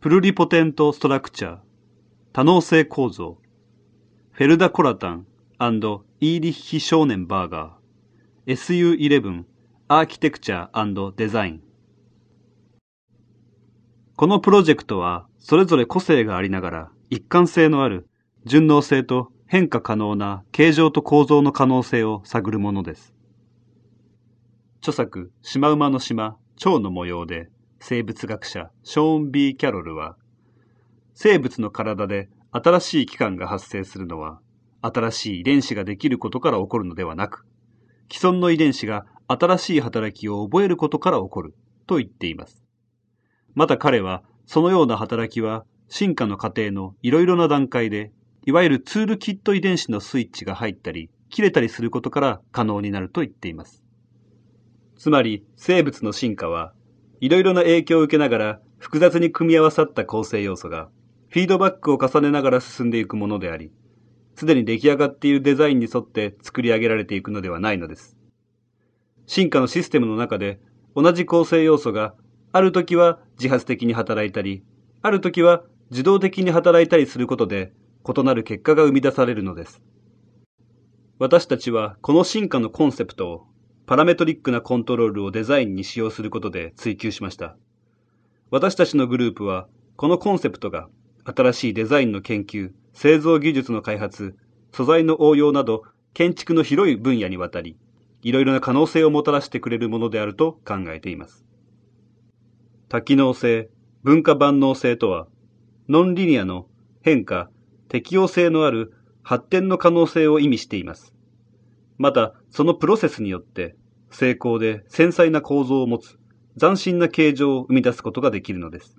プルリポテントストラクチャー、多能性構造、フェルダ・コラタンイーリッヒ・ショーネンバーガー、SU11 アーキテクチャーデザイン。このプロジェクトはそれぞれ個性がありながら一貫性のある順応性と変化可能な形状と構造の可能性を探るものです。著作、シマウマの島、蝶の模様で生物学者ショーン・ B・ キャロルは、生物の体で新しい器官が発生するのは、新しい遺伝子ができることから起こるのではなく、既存の遺伝子が新しい働きを覚えることから起こると言っています。また彼は、そのような働きは進化の過程のいろいろな段階で、いわゆるツールキット遺伝子のスイッチが入ったり、切れたりすることから可能になると言っています。つまり、生物の進化はいろいろな影響を受けながら複雑に組み合わさった構成要素がフィードバックを重ねながら進んでいくものであり、すでに出来上がっているデザインに沿って作り上げられていくのではないのです。進化のシステムの中で同じ構成要素がある時は自発的に働いたり、ある時は自動的に働いたりすることで異なる結果が生み出されるのです。私たちはこの進化のコンセプトをパラメトリックなコントロールをデザインに使用することで追求しました。私たちのグループは、このコンセプトが新しいデザインの研究、製造技術の開発、素材の応用など建築の広い分野にわたり、いろいろな可能性をもたらしてくれるものであると考えています。多機能性、文化万能性とは、ノンリニアの変化、適応性のある発展の可能性を意味しています。また、そのプロセスによって精巧で繊細な構造を持つ斬新な形状を生み出すことができるのです。